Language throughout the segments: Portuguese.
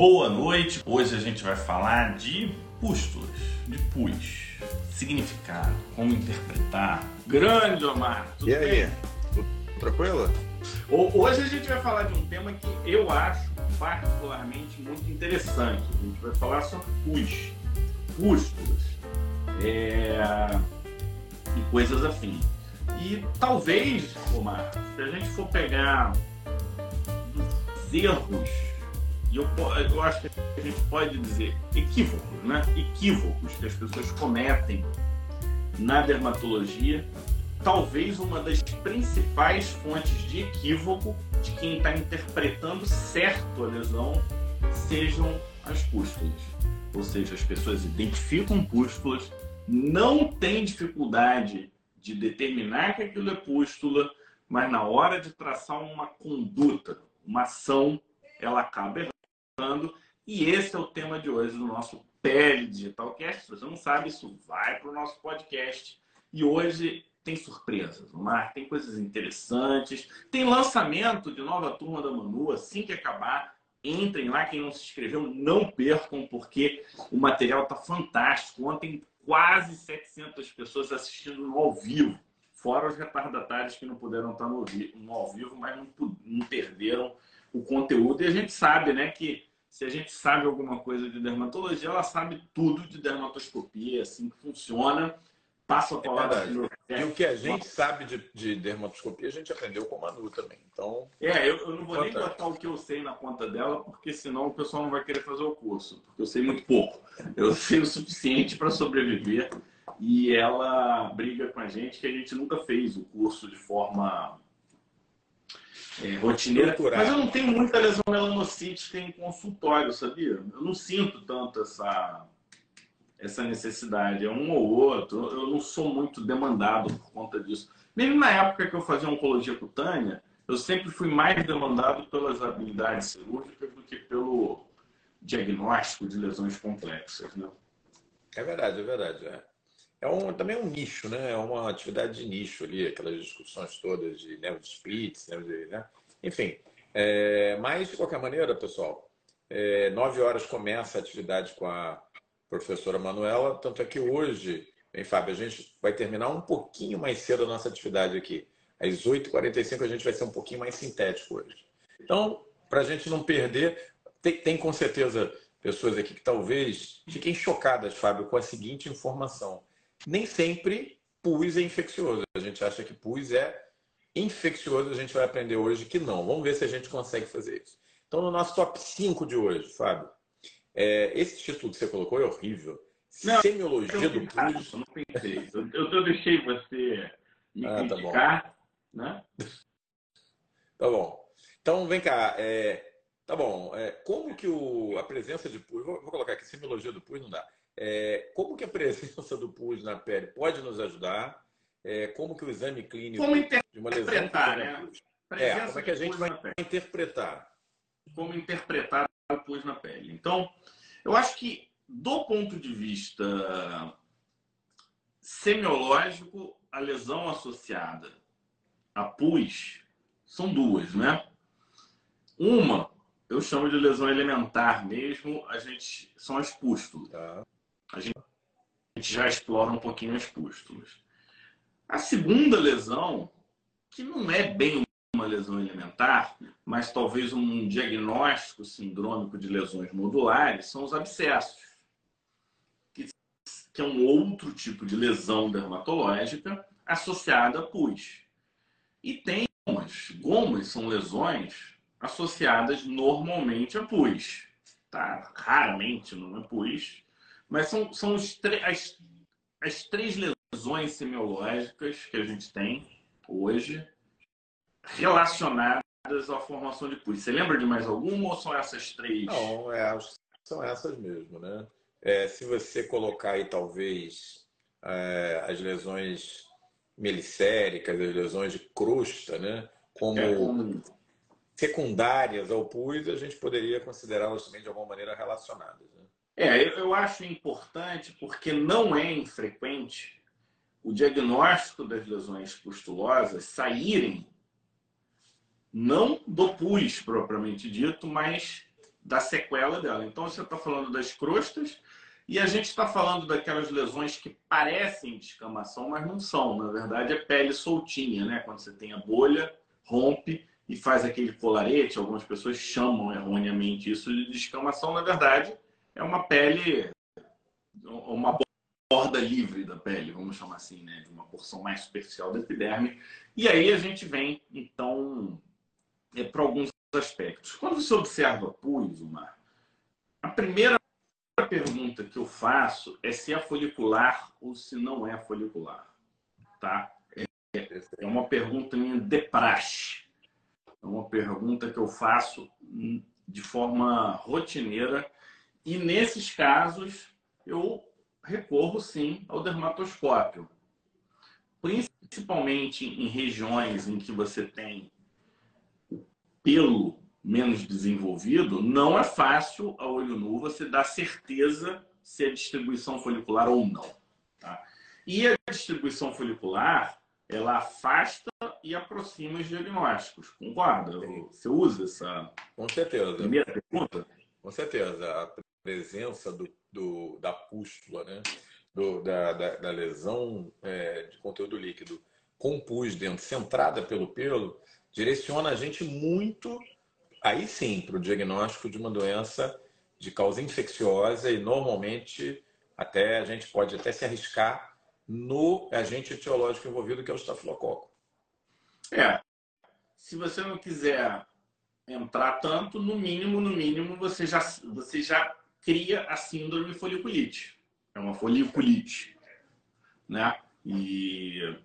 Boa noite. Hoje a gente vai falar de pústulas, de pus, significado, como interpretar. Grande Omar, tudo e aí? Bem? Tudo tranquilo? Hoje a gente vai falar de um tema que eu acho particularmente muito interessante. A gente vai falar sobre pus, pústulas é... e coisas afins. E talvez, Omar, se a gente for pegar os erros e eu, eu acho que a gente pode dizer equívocos, né? Equívocos que as pessoas cometem na dermatologia. Talvez uma das principais fontes de equívoco de quem está interpretando certo a lesão sejam as pústulas. Ou seja, as pessoas identificam pústulas, não têm dificuldade de determinar que aquilo é pústula, mas na hora de traçar uma conduta, uma ação, ela acaba e esse é o tema de hoje do nosso Pele Digital Cast. Se você não sabe, isso vai para o nosso podcast. E hoje tem surpresas, Mar, tem coisas interessantes. Tem lançamento de nova turma da Manu, assim que acabar. Entrem lá, quem não se inscreveu, não percam, porque o material está fantástico. Ontem, quase 700 pessoas assistindo no ao vivo. Fora os retardatários que não puderam estar no, no ao vivo, mas não, não perderam o conteúdo. E a gente sabe né, que se a gente sabe alguma coisa de dermatologia, ela sabe tudo de dermatoscopia, assim que funciona. Passa a é palavra. É e o que a gente sabe de, de, dermatoscopia, a gente aprendeu com a Manu também. Então, é, eu, eu não vou fantástico. nem botar o que eu sei na conta dela, porque senão o pessoal não vai querer fazer o curso, porque eu sei muito pouco. Eu sei o suficiente para sobreviver e ela briga com a gente que a gente nunca fez o curso de forma é, rotineira. Mas eu não tenho muita lesão melanocítica em consultório, sabia? Eu não sinto tanto essa, essa necessidade. É um ou outro. Eu não sou muito demandado por conta disso. Mesmo na época que eu fazia oncologia cutânea, eu sempre fui mais demandado pelas habilidades cirúrgicas do que pelo diagnóstico de lesões complexas. Né? É verdade, é verdade. É. É um, também é um nicho, né? É uma atividade de nicho ali, aquelas discussões todas de, né, de splits, né, né? enfim. É, mas, de qualquer maneira, pessoal, é, nove horas começa a atividade com a professora Manuela, tanto é que hoje, bem, Fábio, a gente vai terminar um pouquinho mais cedo a nossa atividade aqui. Às 8h45 a gente vai ser um pouquinho mais sintético hoje. Então, para a gente não perder, tem, tem com certeza pessoas aqui que talvez fiquem chocadas, Fábio, com a seguinte informação nem sempre pus é infeccioso. A gente acha que pus é infeccioso, a gente vai aprender hoje que não. Vamos ver se a gente consegue fazer isso. Então, no nosso top 5 de hoje, Fábio, é, esse título que você colocou é horrível. Não, Semiologia do pus. Não pensei. Eu, eu deixei você me ah, tá criticar, tá né? Tá bom. Então, vem cá. É, tá bom. É, como que o, a presença de pus... Vou, vou colocar aqui, semiologia do pus não dá. É, como que a presença do pus na pele pode nos ajudar? É, como que o exame clínico de uma lesão né? é, como é que a gente vai interpretar? Como interpretar o pus na pele? Então, eu acho que do ponto de vista semiológico, a lesão associada a pus são duas, né? Uma, eu chamo de lesão elementar mesmo, a gente são as pústulas. Tá a gente, já explora um pouquinho as pústulas. A segunda lesão, que não é bem uma lesão elementar, mas talvez um diagnóstico sindrômico de lesões modulares, são os abscessos, que é um outro tipo de lesão dermatológica associada a pus. E tem gomas. Gomas são lesões associadas normalmente a pus. Tá? Raramente não é pus, mas são, são as, as três lesões semiológicas que a gente tem hoje relacionadas à formação de pus. Você lembra de mais alguma ou são essas três? Não, é, são essas mesmo, né? É, se você colocar aí, talvez, é, as lesões melicéricas, as lesões de crosta, né? Como, é como secundárias ao pus, a gente poderia considerá-las também de alguma maneira relacionadas. Né? É, eu acho importante porque não é infrequente o diagnóstico das lesões pustulosas saírem não do pus propriamente dito, mas da sequela dela. Então, você está falando das crostas e a gente está falando daquelas lesões que parecem descamação, mas não são. Na verdade, é pele soltinha, né? Quando você tem a bolha, rompe e faz aquele colarete. Algumas pessoas chamam erroneamente isso de descamação. Na verdade, é uma pele, uma borda livre da pele, vamos chamar assim, né? De uma porção mais superficial da epiderme. E aí a gente vem, então, é, para alguns aspectos. Quando você observa pus, Mar, a primeira pergunta que eu faço é se é folicular ou se não é folicular. Tá? É, é uma pergunta minha de praxe. É uma pergunta que eu faço de forma rotineira e nesses casos eu recorro sim ao dermatoscópio. Principalmente em regiões em que você tem pelo menos desenvolvido, não é fácil a olho nu você dar certeza se é distribuição folicular ou não. Tá? E a distribuição folicular, ela afasta e aproxima os diagnósticos. Concorda? Você usa essa Com certeza. primeira pergunta? Com certeza. Presença do, do da pústula, né? Do, da, da, da, lesão é, de conteúdo líquido com pus dentro, centrada pelo pelo, direciona a gente muito aí sim, para o diagnóstico de uma doença de causa infecciosa e normalmente até a gente pode até se arriscar no agente etiológico envolvido, que é o estafilococo. É. Se você não quiser entrar tanto, no mínimo, no mínimo, você já, você já cria a síndrome foliculite. É uma foliculite. Né? E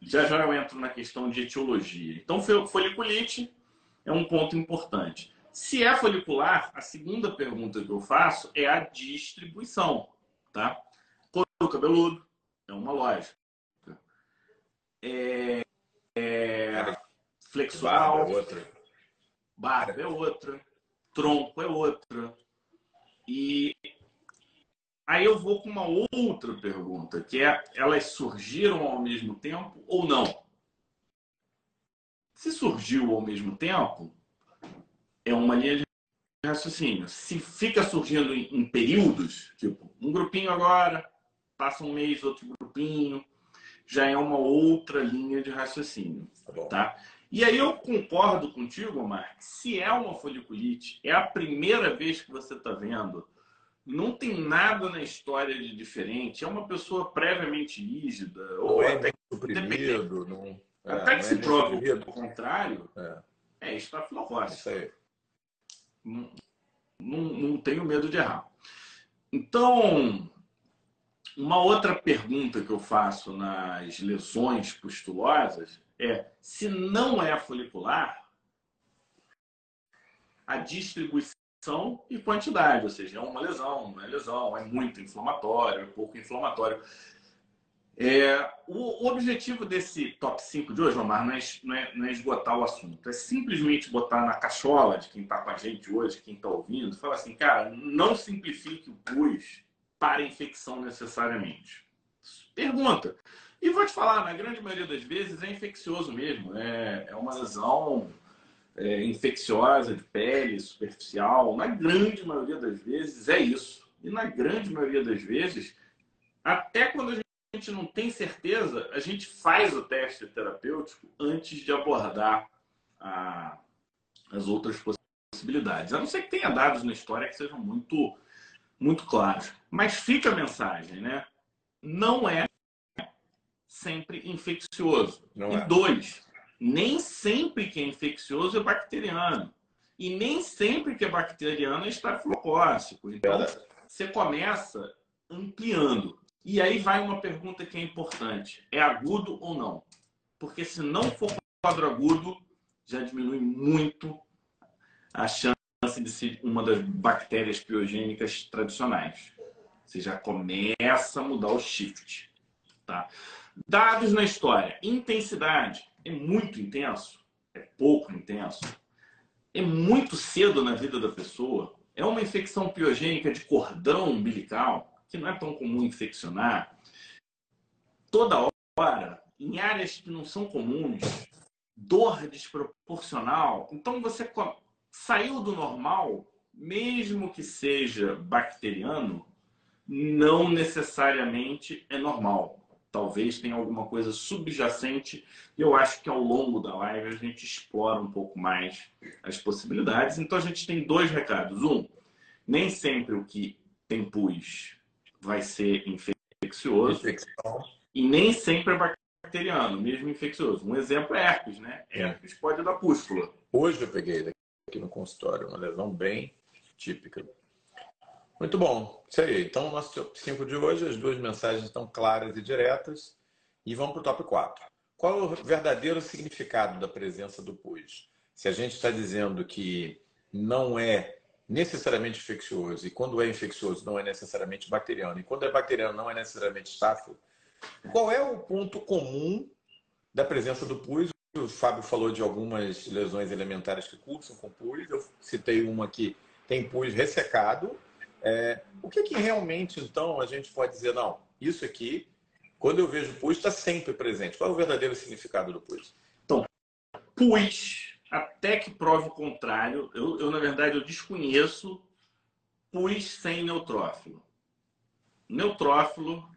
já já eu entro na questão de etiologia. Então, foliculite é um ponto importante. Se é folicular, a segunda pergunta que eu faço é a distribuição, tá? Couro cabeludo é uma lógica. É, é, flexural. Barba é outra. Barba é outra. Tronco é outra. E aí eu vou com uma outra pergunta, que é: elas surgiram ao mesmo tempo ou não? Se surgiu ao mesmo tempo, é uma linha de raciocínio. Se fica surgindo em, períodos, tipo, um grupinho agora, passa um mês, outro grupinho, já é uma outra linha de raciocínio. Tá? tá? E aí eu concordo contigo, Mark, se é uma foliculite, é a primeira vez que você está vendo, não tem nada na história de diferente, é uma pessoa previamente rígida, ou é até suprimido, não... É, Até que se é prove o contrário, é, é. Isso aí. Não, não, não tenho medo de errar. Então, uma outra pergunta que eu faço nas lesões pustulosas é: se não é folicular, a distribuição e quantidade, ou seja, é uma lesão, não é lesão, é muito inflamatório, é pouco inflamatório. É, o, objetivo desse top 5 de hoje, Omar, não é, não, é, não é, esgotar o assunto. É simplesmente botar na cachola de quem está com a gente hoje, quem está ouvindo, falar assim, cara, não simplifique o pus para infecção necessariamente. Pergunta. E vou te falar, na grande maioria das vezes é infeccioso mesmo. É, é uma lesão é, infecciosa de pele, superficial. Na grande maioria das vezes é isso. E na grande maioria das vezes, até quando a gente não tem certeza, a gente faz o teste terapêutico antes de abordar a, as outras possibilidades. A não ser que tenha dados na história que sejam muito, muito claros. Mas fica a mensagem, né? Não é sempre infeccioso. Não e é. dois, nem sempre que é infeccioso é bacteriano. E nem sempre que é bacteriano é estafilocócico. Então, você começa ampliando. E aí vai uma pergunta que é importante: é agudo ou não? Porque se não for quadro agudo, já diminui muito a chance de ser uma das bactérias piogênicas tradicionais. Você já começa a mudar o shift. Tá? Dados na história: intensidade é muito intenso, é pouco intenso, é muito cedo na vida da pessoa, é uma infecção piogênica de cordão umbilical que não é tão comum infeccionar, toda hora, em áreas que não são comuns, dor desproporcional. Então você saiu do normal, mesmo que seja bacteriano, não necessariamente é normal. Talvez tenha alguma coisa subjacente. E eu acho que ao longo da live a gente explora um pouco mais as possibilidades. Então a gente tem dois recados. Um, nem sempre o que tem pus vai ser infeccioso. Infecção. E nem sempre é bacteriano, mesmo infeccioso. Um exemplo é herpes, né? É. Herpes pode dar pústula. Hoje eu peguei aqui no consultório uma lesão bem típica. Muito bom. Isso aí. Então, nosso top 5 de hoje, as duas mensagens estão claras e diretas. E vamos para o top 4. Qual é o verdadeiro significado da presença do pus? Se a gente está dizendo que não é necessariamente infeccioso, e quando é infeccioso não é necessariamente bacteriano, e quando é bacteriano não é necessariamente estáfilo, qual é o ponto comum da presença do pus? O Fábio falou de algumas lesões elementares que cursam com pus, eu citei uma que tem pus ressecado. É, o que, que realmente, então, a gente pode dizer, não, isso aqui, quando eu vejo pus, está sempre presente. Qual é o verdadeiro significado do pus? Então, pus até que prove o contrário, eu, eu na verdade eu desconheço pus sem neutrófilo. Neutrófilo,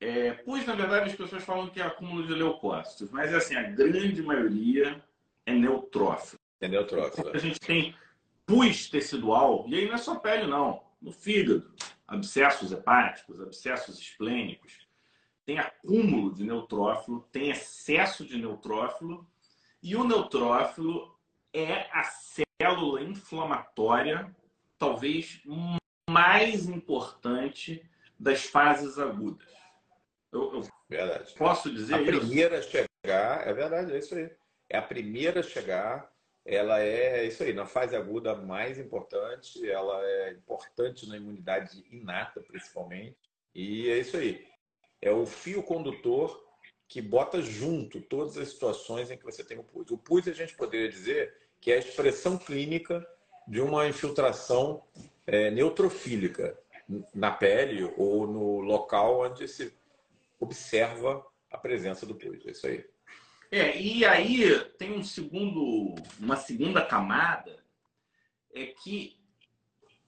é, pus na verdade as pessoas falam que é acúmulo de leucócitos, mas assim, a grande maioria é neutrófilo. É neutrófilo. A gente tem pus tecidual, e aí não é só pele não, no fígado, abscessos hepáticos, abscessos esplênicos, tem acúmulo de neutrófilo, tem excesso de neutrófilo e o neutrófilo é a célula inflamatória, talvez mais importante das fases agudas. Eu, eu verdade. posso dizer a isso? A primeira a chegar, é verdade, é isso aí. É a primeira a chegar, ela é isso aí, na fase aguda mais importante, ela é importante na imunidade inata, principalmente. E é isso aí. É o fio condutor que bota junto todas as situações em que você tem o pus. O pus, a gente poderia dizer que é a expressão clínica de uma infiltração é, neutrofílica na pele ou no local onde se observa a presença do pus. É isso aí. É, e aí tem um segundo, uma segunda camada, é que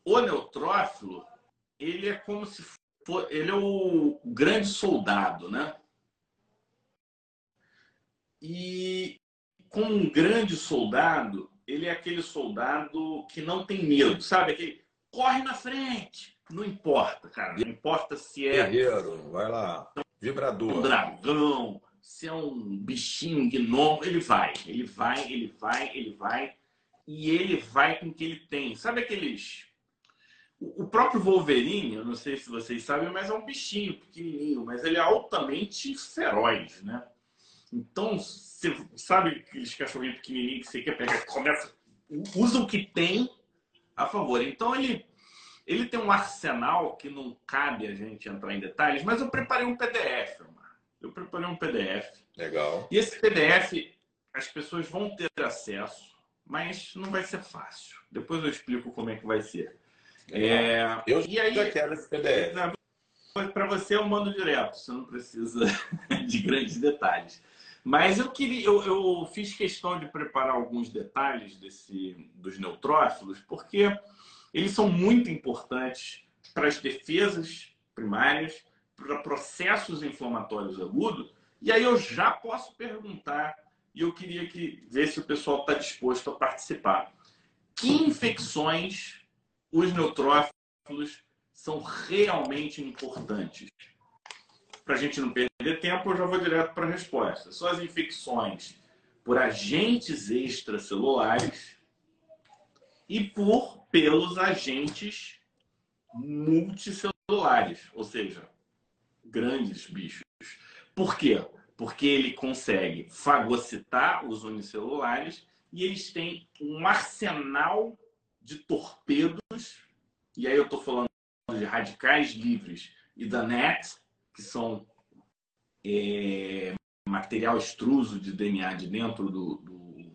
o neutrófilo, ele é como se for, ele é o grande soldado, né? E como um grande soldado, ele é aquele soldado que não tem medo, sabe? Aquele corre na frente, não importa, cara. Não importa se é. Guerreiro, vai lá. Vibrador. Um dragão, se é um bichinho gnomo, ele vai, ele vai, ele vai, ele vai. E ele vai com o que ele tem. Sabe aqueles. O próprio Wolverine, eu não sei se vocês sabem, mas é um bichinho pequenininho, mas ele é altamente feroz, né? Então, você sabe aqueles cachorrinhos pequenininhos que você quer pegar, começa, usa o que tem a favor. Então, ele, ele tem um arsenal que não cabe a gente entrar em detalhes, mas eu preparei um PDF. Eu preparei um PDF. Legal. E esse PDF, as pessoas vão ter acesso, mas não vai ser fácil. Depois eu explico como é que vai ser. É... Eu e aí, já quero esse PDF. Para você eu mando direto, você não precisa de grandes detalhes. Mas eu queria, eu, eu, fiz questão de preparar alguns detalhes desse, dos neutrófilos, porque eles são muito importantes para as defesas primárias, para processos inflamatórios agudos. E aí eu já posso perguntar, e eu queria que ver se o pessoal está disposto a participar. Que infecções os neutrófilos são realmente importantes? para a gente não perder tempo, eu já vou direto para a resposta. São as infecções por agentes extracelulares e por pelos agentes multicelulares, ou seja, grandes bichos. Por quê? Porque ele consegue fagocitar os unicelulares e eles têm um arsenal de torpedos, e aí eu estou falando de radicais livres e da NET, que são é, material extruso de DNA de dentro do, do,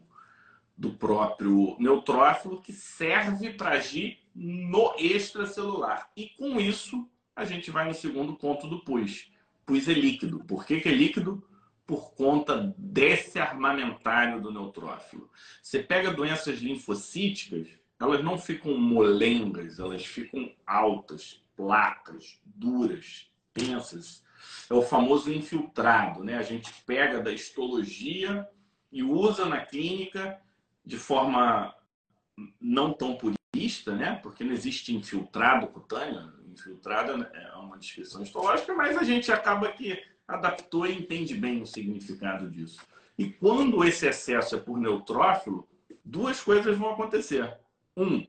do próprio neutrófilo, que serve para agir no extracelular. E com isso, a gente vai no segundo ponto do pus. Pus é líquido. Por que, que é líquido? Por conta desse armamentário do neutrófilo. Você pega doenças linfocíticas, elas não ficam molengas, elas ficam altas, placas, duras, tensas. É o famoso infiltrado, né? A gente pega da histologia e usa na clínica de forma não tão purista, né? Porque não existe infiltrado cutâneo. Infiltrado é uma descrição histológica, mas a gente acaba que adaptou e entende bem o significado disso. E quando esse excesso é por neutrófilo, duas coisas vão acontecer. Um,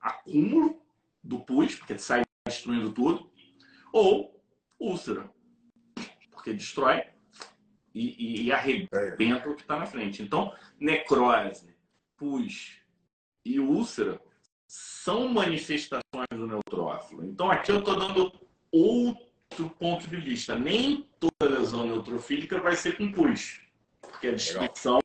acúmulo do pus, porque sai destruindo tudo, ou úlcera, porque destrói e, e arrebenta o que está na frente. Então, necrose, pus e úlcera são manifestações do neutrófilo. Então, aqui eu estou dando outro ponto de vista. Nem toda lesão neutrofílica vai ser com pus porque a descrição,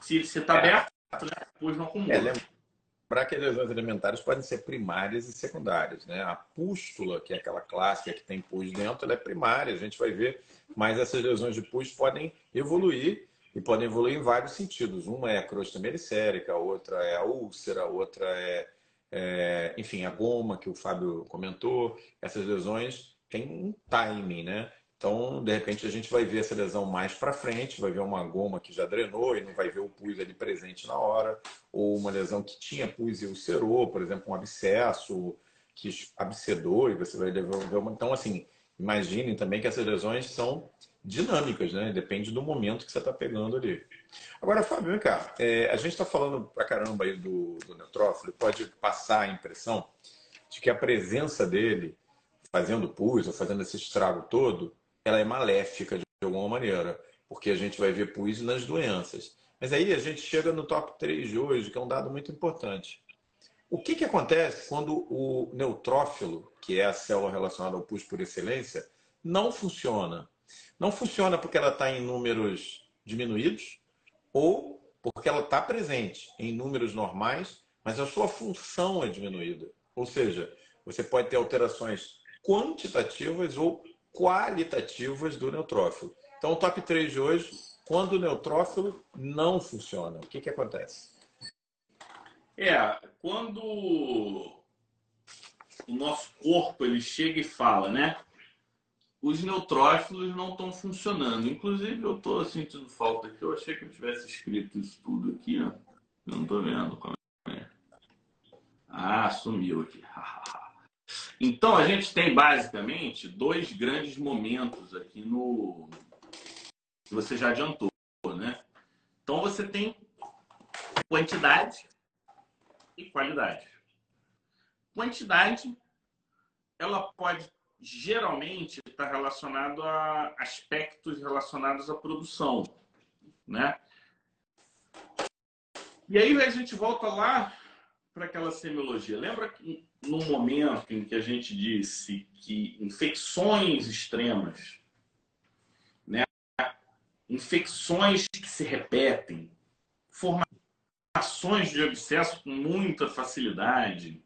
se está é. aberto, né, depois não acumula. É, lembrar que as lesões elementares podem ser primárias e secundárias. Né? A pústula, que é aquela clássica que tem pus dentro, ela é primária, a gente vai ver, mas essas lesões de pus podem evoluir e podem evoluir em vários sentidos. Uma é a crosta mericérica, a outra é a úlcera, a outra é, é, enfim, a goma, que o Fábio comentou. Essas lesões têm um timing, né? Então, de repente, a gente vai ver essa lesão mais para frente, vai ver uma goma que já drenou e não vai ver o pus ali presente na hora, ou uma lesão que tinha pus e ulcerou, por exemplo, um abscesso que abscedou e você vai ver uma. Então, assim, imaginem também que essas lesões são dinâmicas, né? Depende do momento que você está pegando ali. Agora, Fábio, cá. É, a gente está falando pra caramba aí do, do neutrófilo, pode passar a impressão de que a presença dele fazendo pus ou fazendo esse estrago todo ela é maléfica de alguma maneira, porque a gente vai ver pus nas doenças. Mas aí a gente chega no top 3 de hoje, que é um dado muito importante. O que, que acontece quando o neutrófilo, que é a célula relacionada ao pus por excelência, não funciona? Não funciona porque ela está em números diminuídos ou porque ela está presente em números normais, mas a sua função é diminuída. Ou seja, você pode ter alterações quantitativas ou qualitativas do neutrófilo. Então, o top 3 de hoje, quando o neutrófilo não funciona, o que, que acontece? É, quando o nosso corpo ele chega e fala, né? Os neutrófilos não estão funcionando. Inclusive, eu estou sentindo falta aqui. Eu achei que eu tivesse escrito isso tudo aqui, ó. Eu não estou vendo é. Ah, sumiu aqui. Então, a gente tem basicamente dois grandes momentos aqui no. você já adiantou, né? Então, você tem quantidade e qualidade. Quantidade, ela pode geralmente estar relacionado a aspectos relacionados à produção, né? E aí a gente volta lá para aquela semiologia. Lembra que no momento em que a gente disse que infecções extremas, né, infecções que se repetem, formações de abscesso com muita facilidade,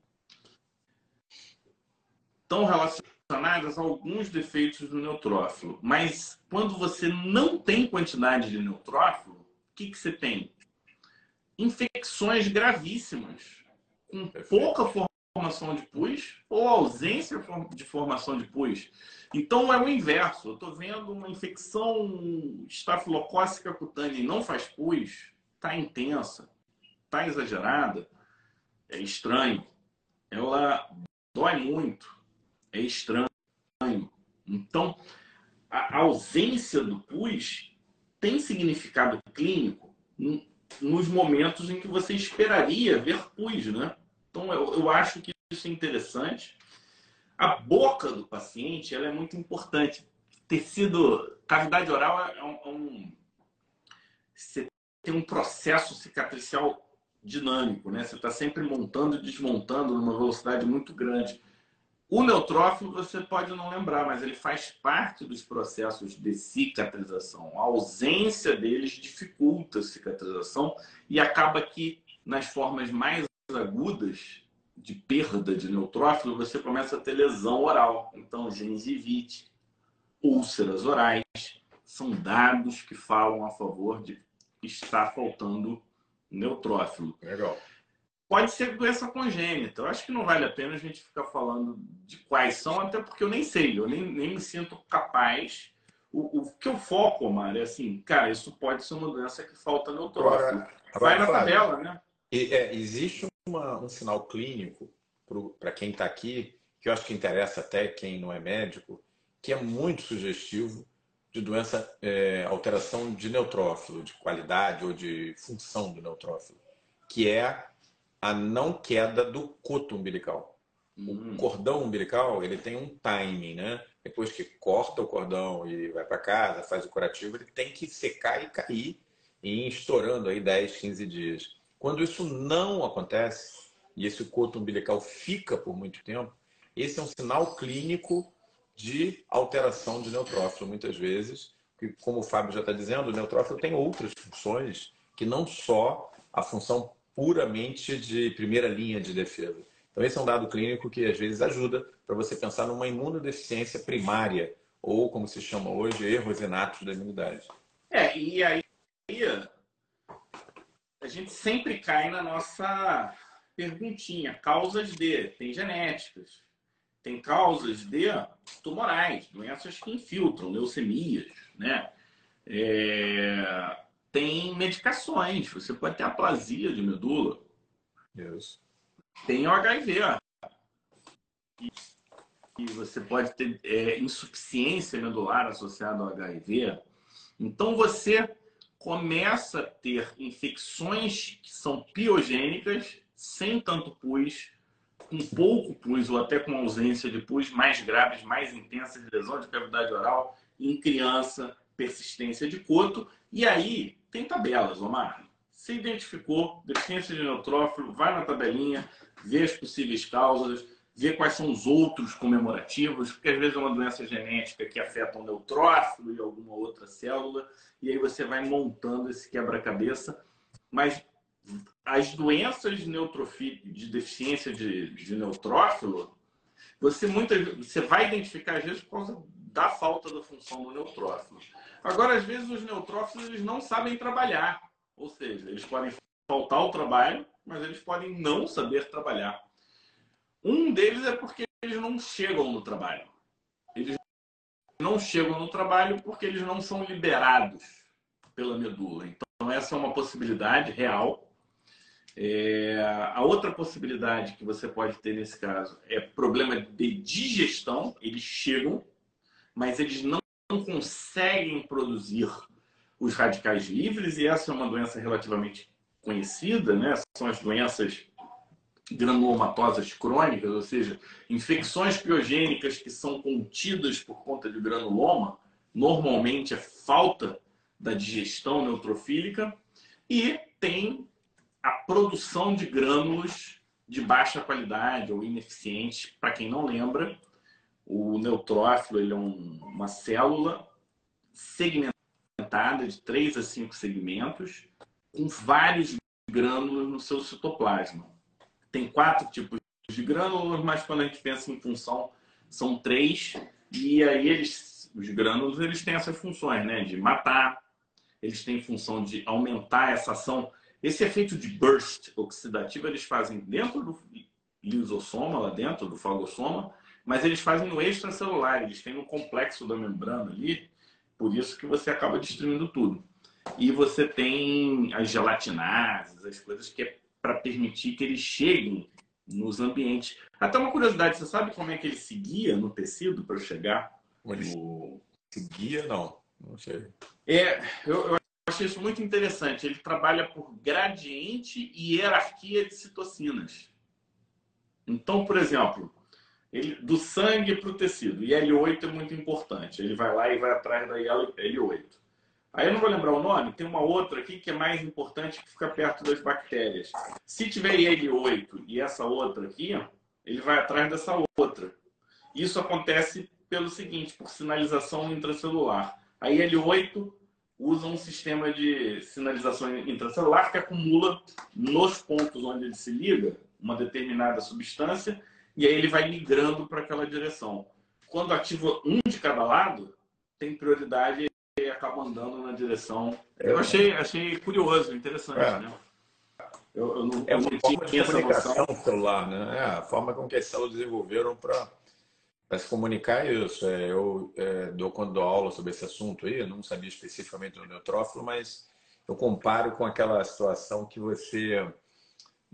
estão relacionadas a alguns defeitos do neutrófilo. Mas quando você não tem quantidade de neutrófilo, o que, que você tem? Infecções gravíssimas com pouca formação de pus ou ausência de formação de pus. Então é o inverso. Eu estou vendo uma infecção estafilocócica cutânea e não faz pus, está intensa, está exagerada, é estranho. Ela dói muito, é estranho. Então, a ausência do pus tem significado clínico nos momentos em que você esperaria ver pus, né? Então, eu, eu acho que isso é interessante. A boca do paciente ela é muito importante. Tecido, cavidade oral é um, é um você tem um processo cicatricial dinâmico, né? Você está sempre montando e desmontando numa velocidade muito grande. O neutrófilo você pode não lembrar, mas ele faz parte dos processos de cicatrização. A ausência deles dificulta a cicatrização e acaba que nas formas mais agudas de perda de neutrófilo, você começa a ter lesão oral. Então, gengivite, úlceras orais, são dados que falam a favor de está faltando neutrófilo. Legal. Pode ser doença congênita. Eu acho que não vale a pena a gente ficar falando de quais são, até porque eu nem sei, eu nem, nem me sinto capaz. O, o que eu foco, Omar, é assim, cara, isso pode ser uma doença que falta neutrófilo. Vai na tabela, né? É, existe uma, um sinal clínico para quem está aqui, que eu acho que interessa até quem não é médico, que é muito sugestivo de doença, é, alteração de neutrófilo, de qualidade ou de função do neutrófilo, que é a não queda do coto umbilical. Hum. O cordão umbilical ele tem um timing, né? Depois que corta o cordão e vai para casa, faz o curativo, ele tem que secar e cair e ir estourando aí 10, 15 dias. Quando isso não acontece e esse coto umbilical fica por muito tempo, esse é um sinal clínico de alteração de neutrófilo, muitas vezes. Que, como o Fábio já está dizendo, o neutrófilo tem outras funções que não só a função puramente de primeira linha de defesa. Então, esse é um dado clínico que às vezes ajuda para você pensar numa imunodeficiência primária, ou como se chama hoje, erros inatos da imunidade. É, e aí a gente sempre cai na nossa perguntinha: causas de, tem genéticas, tem causas de tumorais, doenças que infiltram, leucemias, né? É, tem medicações, você pode ter aplasia de medula. Yes. Tem o HIV. E, e você pode ter é, insuficiência medular associada ao HIV. Então você começa a ter infecções que são piogênicas, sem tanto pus, com pouco pus ou até com ausência de pus, mais graves, mais intensas, lesão de cavidade oral em criança, persistência de coto. E aí tem tabelas, Omar. Se identificou deficiência de neutrófilo, vai na tabelinha, vê as possíveis causas, vê quais são os outros comemorativos, porque às vezes é uma doença genética que afeta o neutrófilo e alguma outra célula, e aí você vai montando esse quebra-cabeça. Mas as doenças de, de deficiência de, de neutrófilo, você, muitas, você vai identificar às vezes por causa da falta da função do neutrófilo. Agora, às vezes, os neutrófilos eles não sabem trabalhar. Ou seja, eles podem faltar o trabalho, mas eles podem não saber trabalhar. Um deles é porque eles não chegam no trabalho. Eles não chegam no trabalho porque eles não são liberados pela medula. Então, essa é uma possibilidade real é, a outra possibilidade que você pode ter nesse caso é problema de digestão. Eles chegam, mas eles não conseguem produzir os radicais livres, e essa é uma doença relativamente conhecida, né? São as doenças granulomatosas crônicas, ou seja, infecções piogênicas que são contidas por conta de granuloma, normalmente é falta da digestão neutrofílica, e tem a produção de grânulos de baixa qualidade ou ineficientes. Para quem não lembra, o neutrófilo ele é um, uma célula segmentada de 3 a 5 segmentos, com vários grânulos no seu citoplasma. Tem quatro tipos de grânulos, mas quando a gente pensa em função, são três. E aí eles, os grânulos, eles têm essas funções, né? De matar, eles têm função de aumentar essa ação esse efeito de burst oxidativo eles fazem dentro do lisossoma, lá dentro do fagossoma, mas eles fazem no extracelular, eles têm no complexo da membrana ali, por isso que você acaba destruindo tudo. E você tem as gelatinases, as coisas que é para permitir que eles cheguem nos ambientes. Até uma curiosidade, você sabe como é que ele seguia no tecido para chegar no... Seguia, não. Não sei. É, eu, eu achei isso muito interessante. Ele trabalha por gradiente e hierarquia de citocinas. Então, por exemplo, ele, do sangue para o tecido. E L8 é muito importante. Ele vai lá e vai atrás da L8. Aí eu não vou lembrar o nome, tem uma outra aqui que é mais importante que fica perto das bactérias. Se tiver L8 e essa outra aqui, ele vai atrás dessa outra. Isso acontece pelo seguinte, por sinalização intracelular. A L8 usa um sistema de sinalização intracelular que acumula nos pontos onde ele se liga uma determinada substância e aí ele vai migrando para aquela direção. Quando ativa um de cada lado, tem prioridade e acaba andando na direção. Eu achei, achei curioso, interessante, é. né? Eu, eu não, é uma forma de comunicação celular, né? É a forma com que as células desenvolveram para se comunicar é isso. É, eu é, dou, quando dou aula sobre esse assunto aí, eu não sabia especificamente do neutrófilo, mas eu comparo com aquela situação que você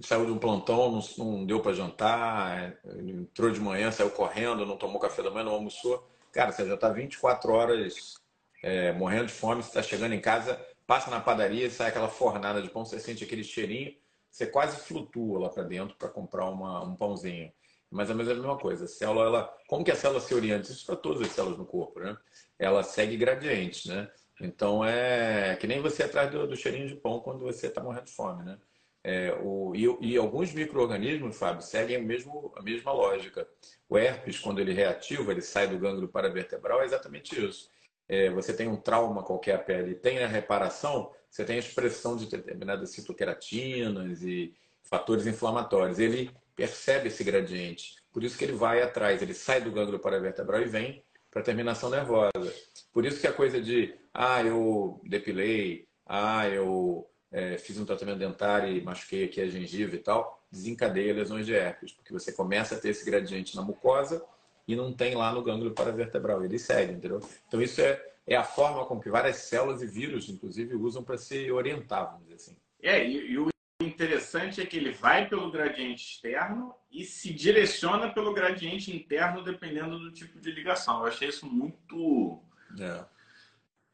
saiu de um plantão, não, não deu para jantar, entrou de manhã, saiu correndo, não tomou café da manhã, não almoçou. Cara, você já está 24 horas é, morrendo de fome, você está chegando em casa, passa na padaria, sai aquela fornada de pão, você sente aquele cheirinho, você quase flutua lá para dentro para comprar uma, um pãozinho. Mas é a mesma coisa. A célula, ela, como que a célula se orienta? Isso para todas as células no corpo, né? Ela segue gradientes, né? Então é que nem você atrás do, do cheirinho de pão quando você está morrendo de fome, né? É, o, e, e, alguns micro-organismos, Fábio, seguem a, mesmo, a mesma lógica. O herpes, quando ele reativa, ele sai do gânglio paravertebral, é exatamente isso. É, você tem um trauma qualquer a pele, tem a reparação, você tem a expressão de determinadas citoqueratinas e fatores inflamatórios. Ele percebe esse gradiente, por isso que ele vai atrás, ele sai do gânglio paravertebral e vem para a terminação nervosa. Por isso que a coisa de, ah, eu depilei, ah, eu é, fiz um tratamento dentário e machuquei aqui a gengiva e tal, desencadeia lesões de herpes, porque você começa a ter esse gradiente na mucosa e não tem lá no gânglio paravertebral, ele segue, entendeu? Então isso é, é a forma com que várias células e vírus, inclusive, usam para se orientar, vamos dizer assim. É, e, e o interessante é que ele vai pelo gradiente externo e se direciona pelo gradiente interno, dependendo do tipo de ligação. Eu achei isso muito... É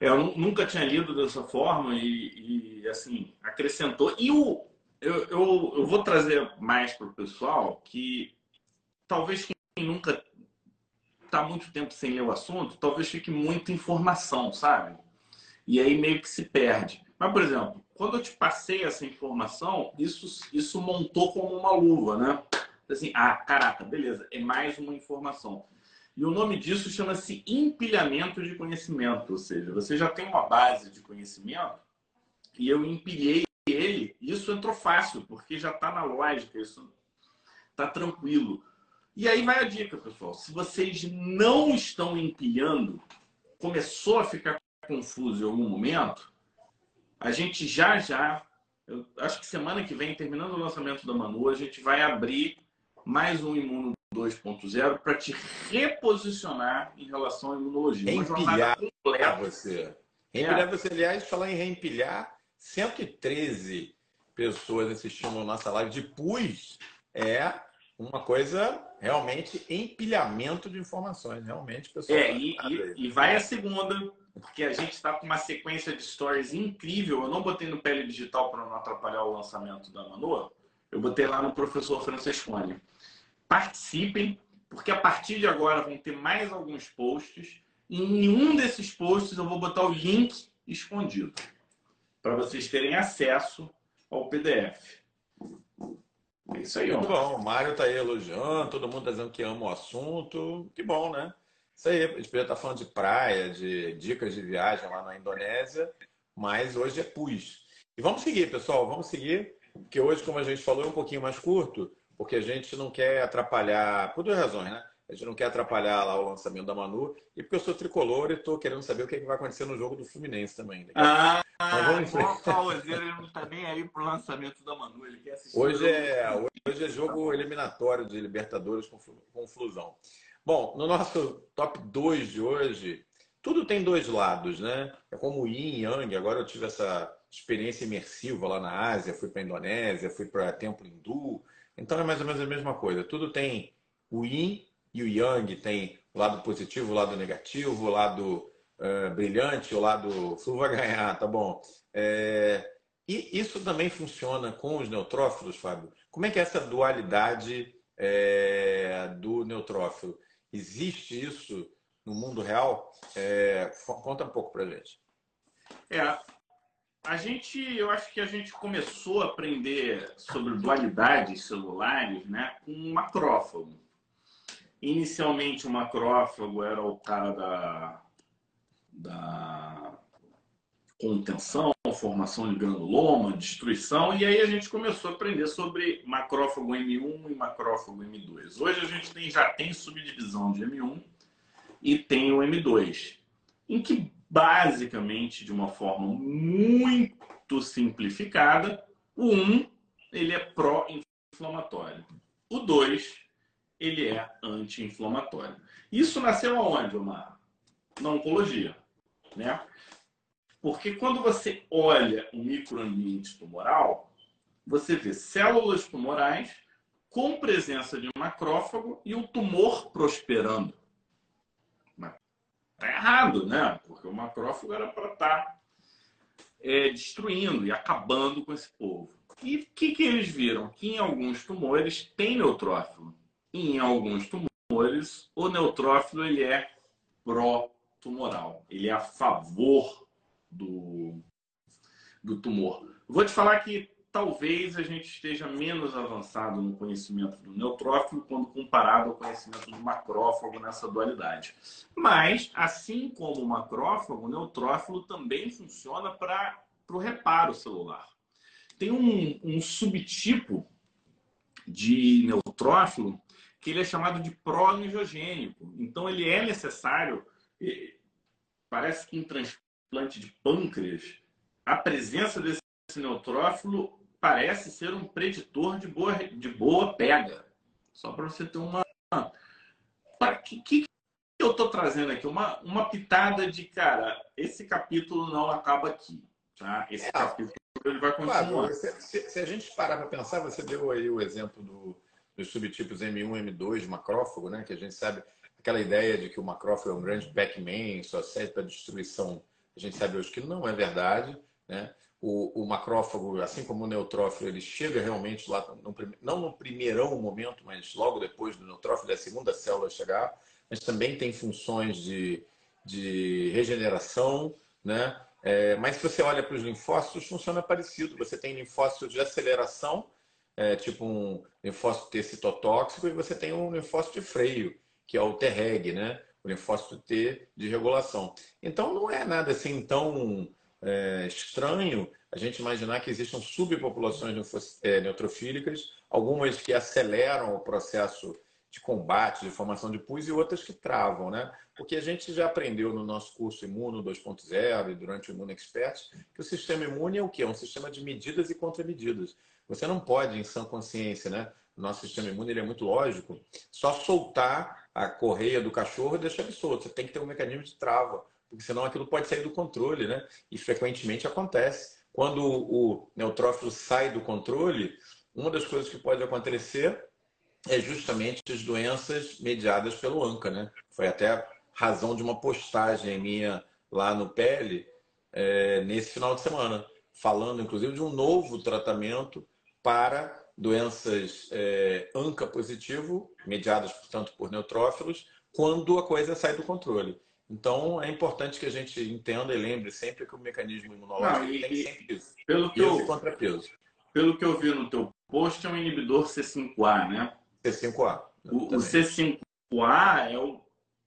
eu nunca tinha lido dessa forma e, e assim, acrescentou. E o, eu, eu, eu vou trazer mais para o pessoal que talvez quem nunca está muito tempo sem ler o assunto, talvez fique muita informação, sabe? E aí meio que se perde. Mas, por exemplo, quando eu te passei essa informação, isso, isso montou como uma luva, né? Assim, ah, caraca, beleza, é mais uma informação. E o nome disso chama-se empilhamento de conhecimento, ou seja, você já tem uma base de conhecimento e eu empilhei ele. Isso entrou fácil, porque já está na lógica, isso está tranquilo. E aí vai a dica, pessoal. Se vocês não estão empilhando, começou a ficar confuso em algum momento, a gente já já, eu acho que semana que vem, terminando o lançamento da Manu, a gente vai abrir mais um imuno 2.0 para te reposicionar em relação à imunologia. Reempilhar completa. você. Reempilhar é. você, aliás, falar em reempilhar, 113 pessoas assistindo a nossa live de PUS é uma coisa realmente empilhamento de informações. Realmente, pessoal. É, e, e, e vai a segunda, porque a gente está com uma sequência de stories incrível. Eu não botei no Pele Digital para não atrapalhar o lançamento da Manu. Eu botei lá no professor Francescone participem, porque a partir de agora vão ter mais alguns posts. Em nenhum desses posts eu vou botar o link escondido para vocês terem acesso ao PDF. É isso aí, Muito ó. bom. O Mário está aí elogiando, todo mundo está dizendo que ama o assunto. Que bom, né? Isso aí, a gente tá falando de praia, de dicas de viagem lá na Indonésia, mas hoje é PUS. E vamos seguir, pessoal, vamos seguir, porque hoje, como a gente falou, é um pouquinho mais curto porque a gente não quer atrapalhar, por duas razões, né? A gente não quer atrapalhar lá o lançamento da Manu e porque eu sou tricolor e estou querendo saber o que, é que, vai acontecer no jogo do Fluminense também. Né? Ah, vamos igual o ele não está nem aí pro lançamento da Manu, ele quer assistir. Hoje é, hoje é jogo eliminatório de Libertadores com, com Flusão. Bom, no nosso top 2 de hoje, tudo tem dois lados, né? É como Yin e Yang. Agora eu tive essa experiência imersiva lá na Ásia, fui para a Indonésia, fui para Templo Hindu, então é mais ou menos a mesma coisa. Tudo tem o yin e o yang, tem o lado positivo, o lado negativo, o lado uh, brilhante, o lado sul vai ganhar, tá bom. É... E isso também funciona com os neutrófilos, Fábio? Como é que é essa dualidade é, do neutrófilo? Existe isso no mundo real? É, conta um pouco pra gente. É, a gente, eu acho que a gente começou a aprender sobre dualidades celulares né, com um macrófago. Inicialmente, o macrófago era o cara da, da contenção, formação de granuloma, destruição, e aí a gente começou a aprender sobre macrófago M1 e macrófago M2. Hoje a gente tem, já tem subdivisão de M1 e tem o M2, em que basicamente, de uma forma muito simplificada, o 1 ele é pró-inflamatório. O 2, ele é anti-inflamatório. Isso nasceu aonde, Omar? Na oncologia, né? Porque quando você olha o microambiente tumoral, você vê células tumorais com presença de macrófago e o tumor prosperando. Mas tá errado, né? Porque o macrófago era para estar tá, é, destruindo e acabando com esse povo. E o que, que eles viram? Que em alguns tumores tem neutrófilo. E em alguns tumores, o neutrófilo ele é pró-tumoral. Ele é a favor do, do tumor. Vou te falar que talvez a gente esteja menos avançado no conhecimento do neutrófilo quando comparado ao conhecimento do macrófago nessa dualidade. Mas, assim como o macrófago, o neutrófilo também funciona para o reparo celular. Tem um, um subtipo de neutrófilo que ele é chamado de pró-angiogênico. Então, ele é necessário, parece que em transplante de pâncreas, a presença desse neutrófilo parece ser um preditor de boa, de boa pega. Só para você ter uma. O que, que eu estou trazendo aqui? Uma, uma pitada de, cara, esse capítulo não acaba aqui. Tá? Esse é, capítulo ele vai continuar. Claro, se, se, a gente parar para pensar, você deu aí o exemplo do, dos subtipos M1 M2 macrófago, né? que a gente sabe aquela ideia de que o macrófago é um grande Pac-Man, só serve para destruição. A gente sabe hoje que não é verdade. Né? O, o, macrófago, assim como o neutrófilo, ele chega realmente lá, no, não no primeirão momento, mas logo depois do neutrófilo, é a segunda célula chegar, mas também tem funções de, de regeneração, né? É, mas se você olha para os linfócitos, funciona parecido. Você tem linfócitos de aceleração, é, tipo um linfócito T citotóxico, e você tem um linfócito de freio, que é o Treg, né? O linfócito T de regulação. Então não é nada assim tão é, estranho a gente imaginar que existam subpopulações é, neutrofílicas, algumas que aceleram o processo de combate, de formação de pus e outras que travam, né? Porque a gente já aprendeu no nosso curso Imuno 2.0 e durante o Imuno Expert que o sistema imune é o quê? É um sistema de medidas e contramedidas. Você não pode, em sã consciência, né? Nosso sistema imune ele é muito lógico, só soltar a correia do cachorro e deixar ele solto. Você tem que ter um mecanismo de trava porque senão aquilo pode sair do controle, né? E frequentemente acontece. Quando o neutrófilo sai do controle, uma das coisas que pode acontecer é justamente as doenças mediadas pelo ANCA, né? Foi até razão de uma postagem minha lá no PL é, nesse final de semana, falando inclusive de um novo tratamento para doenças é, ANCA positivo, mediadas, portanto, por neutrófilos, quando a coisa sai do controle. Então, é importante que a gente entenda e lembre sempre que o mecanismo imunológico Não, e, tem sempre isso. Pelo que eu, contrapeso. Pelo que eu vi no teu post, é um inibidor C5A, né? C5A. O, o, C5A é o,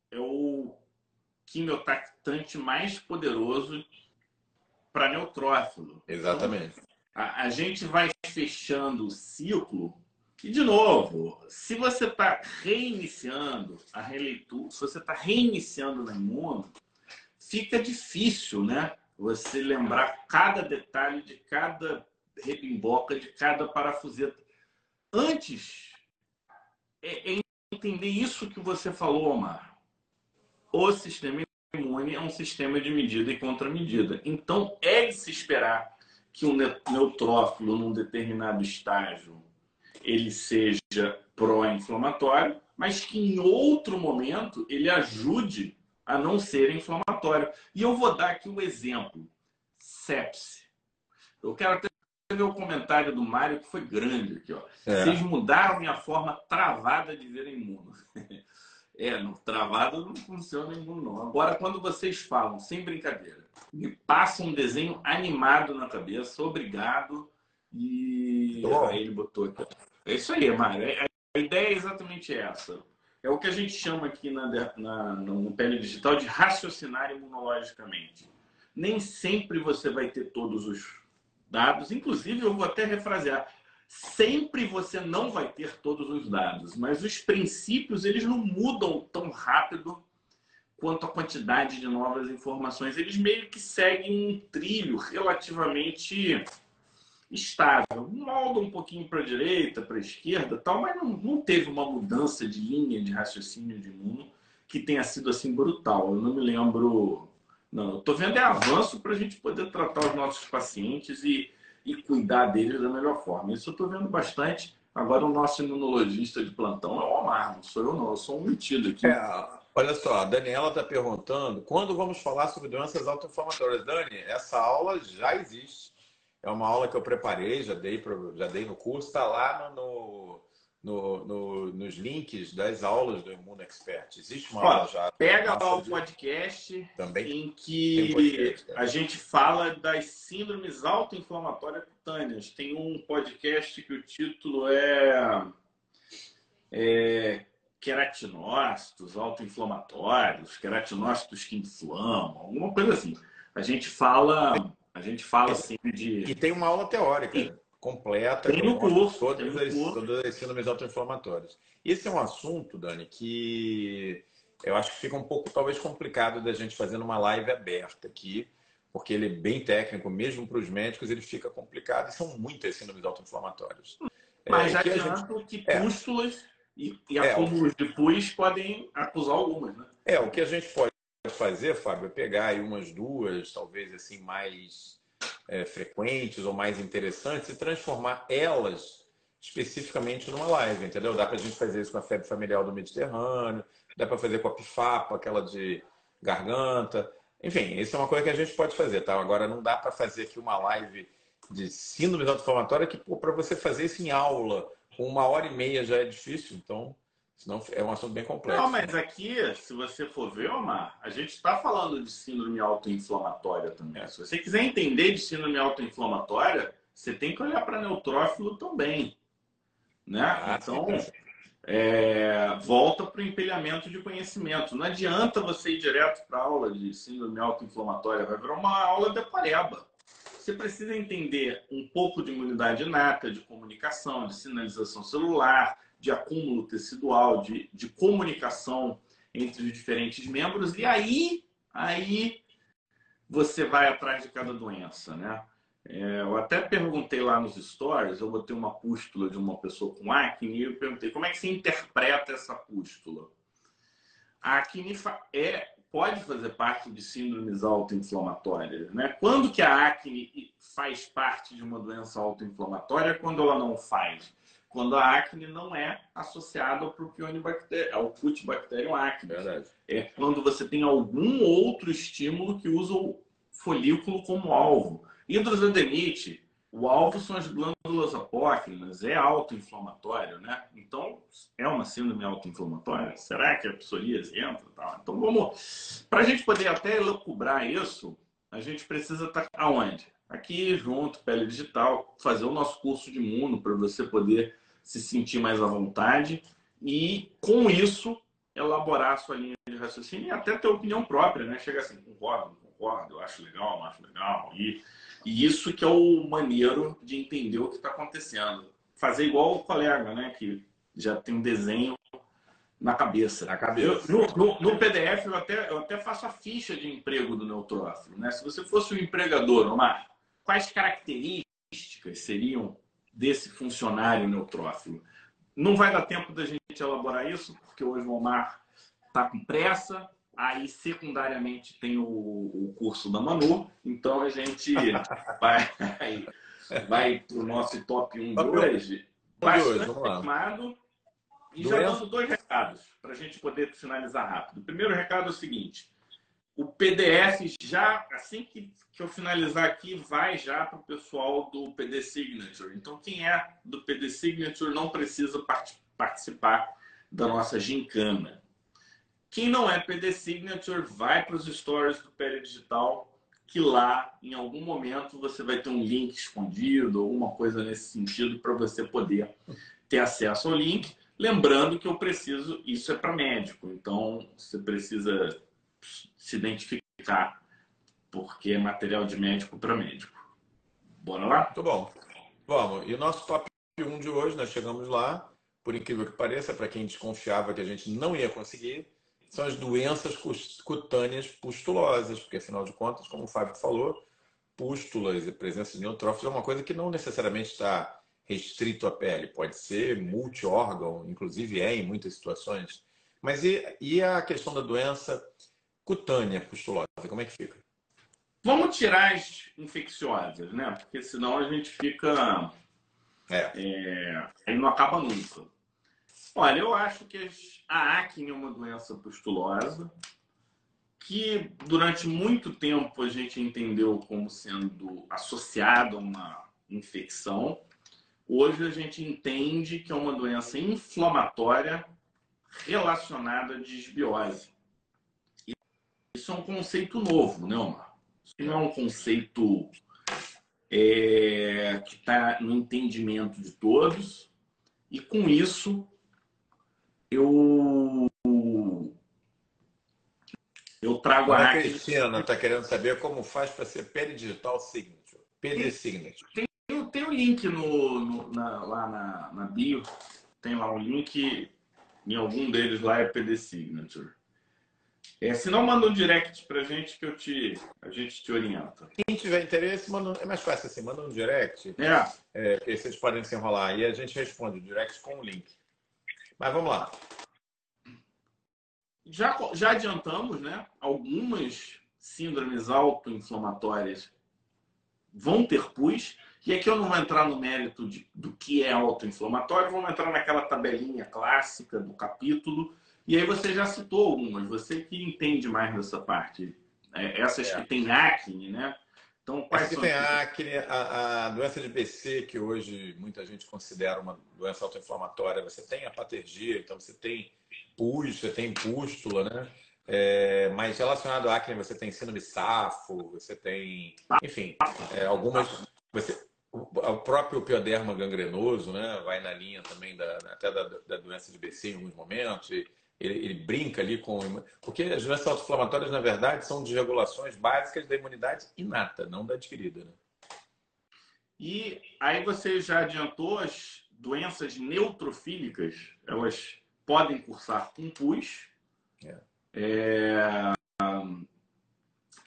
é o quimiotactante mais poderoso para neutrófilo. Exatamente. Então, a, a gente vai fechando o ciclo e, de novo, se você está reiniciando a releitura, se você está reiniciando na imuno, fica difícil, né? Você lembrar cada detalhe de cada rebimboca, de cada parafuseta. Antes, é, é entender isso que você falou, Omar. O sistema imune é um sistema de medida e contramedida. Então, é de se esperar que um neutrófilo, num determinado estágio, ele seja pró-inflamatório, mas que em outro momento ele ajude a não ser inflamatório. E eu vou dar aqui um exemplo: sepse. Eu quero até ver o comentário do Mário, que foi grande aqui. Ó. É. Vocês mudaram minha forma travada de ver imuno. É, no travado não funciona imuno, não. Agora, quando vocês falam, sem brincadeira, me passa um desenho animado na cabeça, obrigado. E aí ele botou aqui. É isso aí, Mário. É, a ideia é exatamente essa. É o que a gente chama aqui na, na, no pele digital de raciocinar imunologicamente. Nem sempre você vai ter todos os dados. Inclusive, eu vou até refrasear. Sempre você não vai ter todos os dados, mas os princípios eles não mudam tão rápido quanto a quantidade de novas informações. Eles meio que seguem um trilho relativamente estável. Molda um pouquinho para a direita, para a esquerda, tal, mas não, não teve uma mudança de linha de raciocínio de imuno que tenha sido assim brutal. Eu não me lembro. Não, estou vendo é avanço para a gente poder tratar os nossos pacientes e, e cuidar deles da melhor forma. Isso eu estou vendo bastante. Agora, o nosso imunologista de plantão é o Omar, não sou eu, não. Eu sou um metido aqui. É, olha só, a Daniela está perguntando quando vamos falar sobre doenças autoinflamatórias. Dani, essa aula já existe. É uma aula que eu preparei, já dei, pro, já dei no curso, está lá no, no, no, nos links das aulas do Imuno Expert. Existe uma Ó, aula já. Pega lá o podcast também em que podcast, a gente fala das síndromes autoinflamatórias cutâneas. Tem um podcast que o título é, é queratinócitos autoinflamatórios, queratinócitos que inflamam, alguma coisa assim. A gente fala a gente fala sempre de. E tem uma aula teórica e... completa. Tem no curso. Todas, as, curso. todas as síndromes autoinflamatórias. Esse é um assunto, Dani, que eu acho que fica um pouco, talvez, complicado da gente fazer numa live aberta aqui, porque ele é bem técnico, mesmo para os médicos, ele fica complicado e são muitas síndromes autoinflamatórias. Mas é, já adianto gente... que pústulas é. e, e acúmulos é, de pus podem acusar algumas, né? É, o que a gente pode fazer, Fábio, é pegar aí umas duas, talvez assim, mais é, frequentes ou mais interessantes e transformar elas especificamente numa live, entendeu? Dá para a gente fazer isso com a febre familiar do Mediterrâneo, dá para fazer com a pifapa, aquela de garganta. Enfim, isso é uma coisa que a gente pode fazer, tá? Agora não dá para fazer aqui uma live de síndrome autoinflamatória que para você fazer isso em aula, com uma hora e meia já é difícil, então Senão é um assunto bem complexo. Não, mas aqui, se você for ver, Omar, a gente está falando de síndrome autoinflamatória também. Se você quiser entender de síndrome autoinflamatória, você tem que olhar para neutrófilo também. Né? Ah, então, é, volta para o empilhamento de conhecimento. Não adianta você ir direto para a aula de síndrome autoinflamatória, vai virar uma aula de pareba. Você precisa entender um pouco de imunidade inata, de comunicação, de sinalização celular, de acúmulo tecidual, de, de comunicação entre os diferentes membros, e aí, aí você vai atrás de cada doença, né? É, eu até perguntei lá nos stories, eu botei uma pústula de uma pessoa com acne e eu perguntei como é que você interpreta essa pústula. A acne é, pode fazer parte de síndromes autoinflamatórias, né? Quando que a acne faz parte de uma doença autoinflamatória? Quando ela não faz? Quando a acne não é associada ao propionibacterium, ao Cutibacterium acne. Verdade. É quando você tem algum outro estímulo que usa o folículo como alvo. Hidrosadenite, o alvo são as glândulas apócrinas, é autoinflamatório, né? Então, é uma síndrome autoinflamatória? Será que a psoríase entra? Então, vamos... Para a gente poder até elucubrar isso, a gente precisa estar tá aonde? Aqui, junto, Pele Digital, fazer o nosso curso de imuno para você poder se sentir mais à vontade e, com isso, elaborar a sua linha de raciocínio e até ter opinião própria, né? Chega assim, concordo, concordo, eu acho legal, não acho legal. E, e isso que é o maneiro de entender o que está acontecendo. Fazer igual o colega, né? Que já tem um desenho na cabeça. Na cabeça. Eu, no, no, no, PDF, eu até, eu até faço a ficha de emprego do neutrófilo. Né? Se você fosse um empregador, Omar, quais características seriam desse funcionário neutrófilo. Não vai dar tempo da gente elaborar isso, porque hoje o Omar está com pressa. Aí, secundariamente, tem o, o, curso da Manu. Então, a gente vai, vai para o nosso top 1 de hoje. Bastante animado. E já dando dois recados para a gente poder finalizar rápido. O primeiro recado é o seguinte: o PDF já, assim que, que eu finalizar aqui, vai já para o pessoal do PD Signature. Então, quem é do PD Signature não precisa part participar da nossa gincana. Quem não é PD Signature, vai para os stories do PD Digital, que lá, em algum momento, você vai ter um link escondido, alguma coisa nesse sentido, para você poder ter acesso ao link. Lembrando que eu preciso, isso é para médico, então você precisa se identificar, porque é material de médico para médico. Bora lá? Muito bom. Vamos. E o nosso top 1 de hoje, nós chegamos lá, por incrível que pareça, para quem desconfiava que a gente não ia conseguir, são as doenças cutâneas pustulosas, porque afinal de contas, como o Fábio falou, pústulas e presença de neutrófilos é uma coisa que não necessariamente está restrito à pele, pode ser multiórgão, inclusive é em muitas situações. Mas e, e a questão da doença cutânea pustulosa, como é que fica? Vamos tirar as infecciosas, né? Porque senão a gente fica. É. é... Ele não acaba nunca. Olha, eu acho que a acne é uma doença pustulosa que durante muito tempo a gente entendeu como sendo associada a uma infecção. Hoje a gente entende que é uma doença inflamatória relacionada à disbiose. Isso é um conceito novo, né, Omar? Isso não é um conceito é, que está no entendimento de todos. E com isso, eu eu trago a, a Cristina está querendo saber como faz para ser PD Digital Signature. PD Signature. Tem, tem, tem um link no, no na, lá na, na, bio. Tem lá um link. Em algum deles lá é PD Signature. É, se não, manda um direct pra gente que eu te, a gente te orienta. Quem tiver interesse, manda, é mais fácil assim, manda um direct. É. é que vocês podem se enrolar. E a gente responde o direct com o link. Mas vamos lá. Já, já adiantamos, né? Algumas síndromes autoinflamatórias vão ter pus. E aqui eu não vou entrar no mérito de, do que é autoinflamatório, vamos entrar naquela tabelinha clássica do capítulo. E aí você já citou algumas, você que entende mais dessa parte. É, essas é. que tem acne, né? Então, quais Aqui tem acne, a, a, doença de BC, que hoje muita gente considera uma doença autoinflamatória. Você tem a patergia, então você tem pus, você tem pústula, né? É, mas relacionado à acne, você tem síndrome safo, você tem, enfim, é, algumas. Você, o próprio pioderma gangrenoso, né? Vai na linha também da, até da, da doença de BC em alguns momentos. E, ele, ele, brinca ali com. Porque as doenças autoinflamatórias, na verdade, são desregulações básicas da imunidade inata, não da adquirida. Né? E aí você já adiantou as doenças neutrofílicas, elas podem cursar com pus. É. É...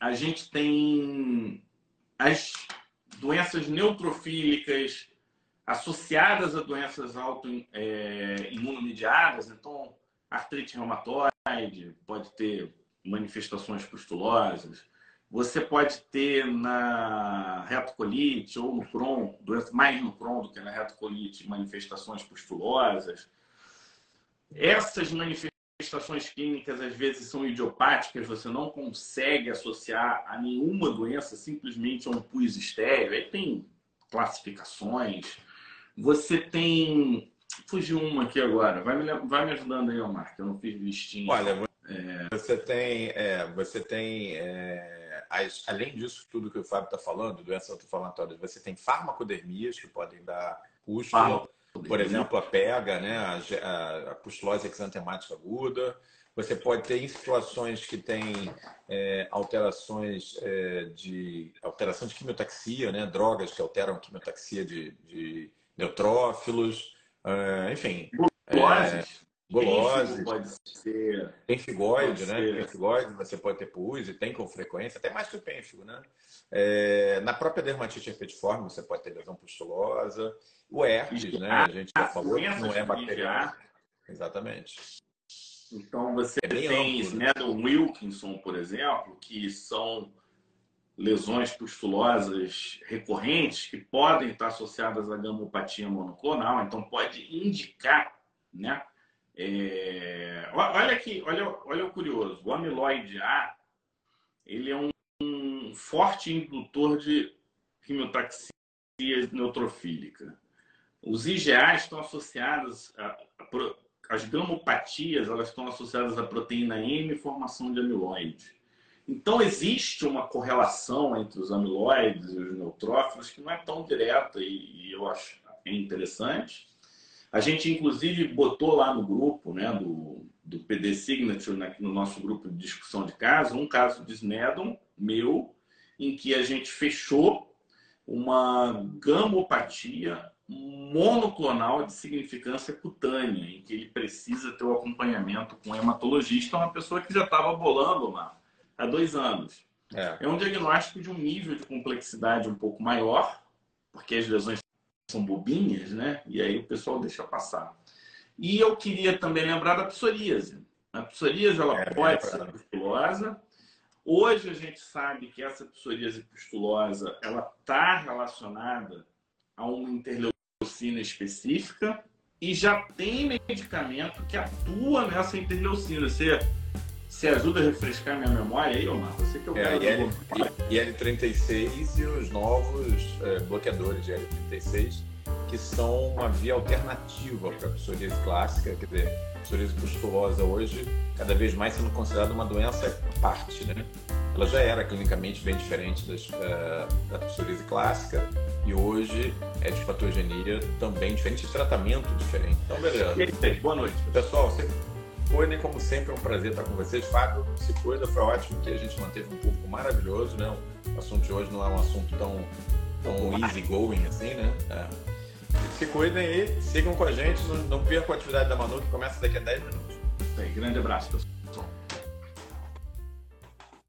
A gente tem as doenças neutrofílicas associadas a doenças autoimunomediadas, é, então artrite reumatoide, pode ter manifestações pustulosas. Você pode ter na retocolite ou no Crohn, mais no Crohn do que na retocolite, manifestações pustulosas. Essas manifestações clínicas às vezes são idiopáticas, você não consegue associar a nenhuma doença simplesmente a um pus estéreo. Aí tem classificações. Você tem Fugiu uma aqui agora. Vai me, vai me ajudando aí, Omar, que eu não fiz listinha. Olha, é... você tem, é, você tem é, as, além disso tudo que o Fábio está falando, doenças autoinflamatórias, você tem farmacodermias que podem dar pústula, por exemplo, a pega, né, a, a, a pustulose exantemática aguda. Você pode ter em situações que tem é, alterações é, de alteração de quimiotaxia, né, drogas que alteram a quimiotaxia de, de neutrófilos. Uh, enfim. Guloses. É, Pode ser. Pênfigoide, né? Pênfigoide, você pode ter pus e tem com frequência, até mais que o pênfigo, né? É, na própria dermatite herpetiforme, você pode ter lesão pustulosa. O herpes, né? A gente já falou que não é bacteriano. Exatamente. Então você é tem amplo, né? do Wilkinson, por exemplo, que são lesões pustulosas recorrentes que podem estar associadas à gamopatia monoclonal, então pode indicar, né? É... Olha aqui, olha, olha o curioso, o amiloide A, ele é um, um forte indutor de quimiotaxia neutrofílica. Os IgA estão associados a, a, as gamopatias, elas estão associadas à proteína M e formação de amiloide. Então, existe uma correlação entre os amiloides e os neutrófilos que não é tão direta e, e eu acho é interessante. A gente, inclusive, botou lá no grupo né, do, do PD Signature, né, no nosso grupo de discussão de caso, um caso de Snedon, meu, em que a gente fechou uma gamopatia monoclonal de significância cutânea, em que ele precisa ter o acompanhamento com um hematologista, uma pessoa que já estava bolando lá há dois anos. É. é um diagnóstico de um nível de complexidade um pouco maior, porque as lesões são bobinhas, né? E aí o pessoal deixa passar. E eu queria também lembrar da psoríase. A psoríase ela é, pode é ser pustulosa. Hoje a gente sabe que essa psoríase pustulosa ela está relacionada a uma interleucina específica e já tem medicamento que atua nessa interleucina. Você, você ajuda a refrescar minha memória aí, Omar? Você que é o é, IL, IL-36 e os novos é, bloqueadores de IL-36 que são uma via alternativa para a psoríase clássica, quer dizer, a psoríase pustulosa hoje cada vez mais sendo considerada uma doença à parte, né? Ela já era clinicamente bem diferente das, uh, da psoríase clássica e hoje é de patogenia também diferente, de tratamento diferente. Então, beleza. Boa noite. Pessoal, você foi, né, como sempre, é um prazer estar com vocês. Fábio, se cuida, foi ótimo que a gente manteve um público maravilhoso, né? O assunto de hoje não é um assunto tão, tão easy going assim, né? É. Se cuidem aí, sigam com a gente, não, não percam a atividade da Manu que começa daqui a 10 minutos. Bem, grande abraço, pessoal.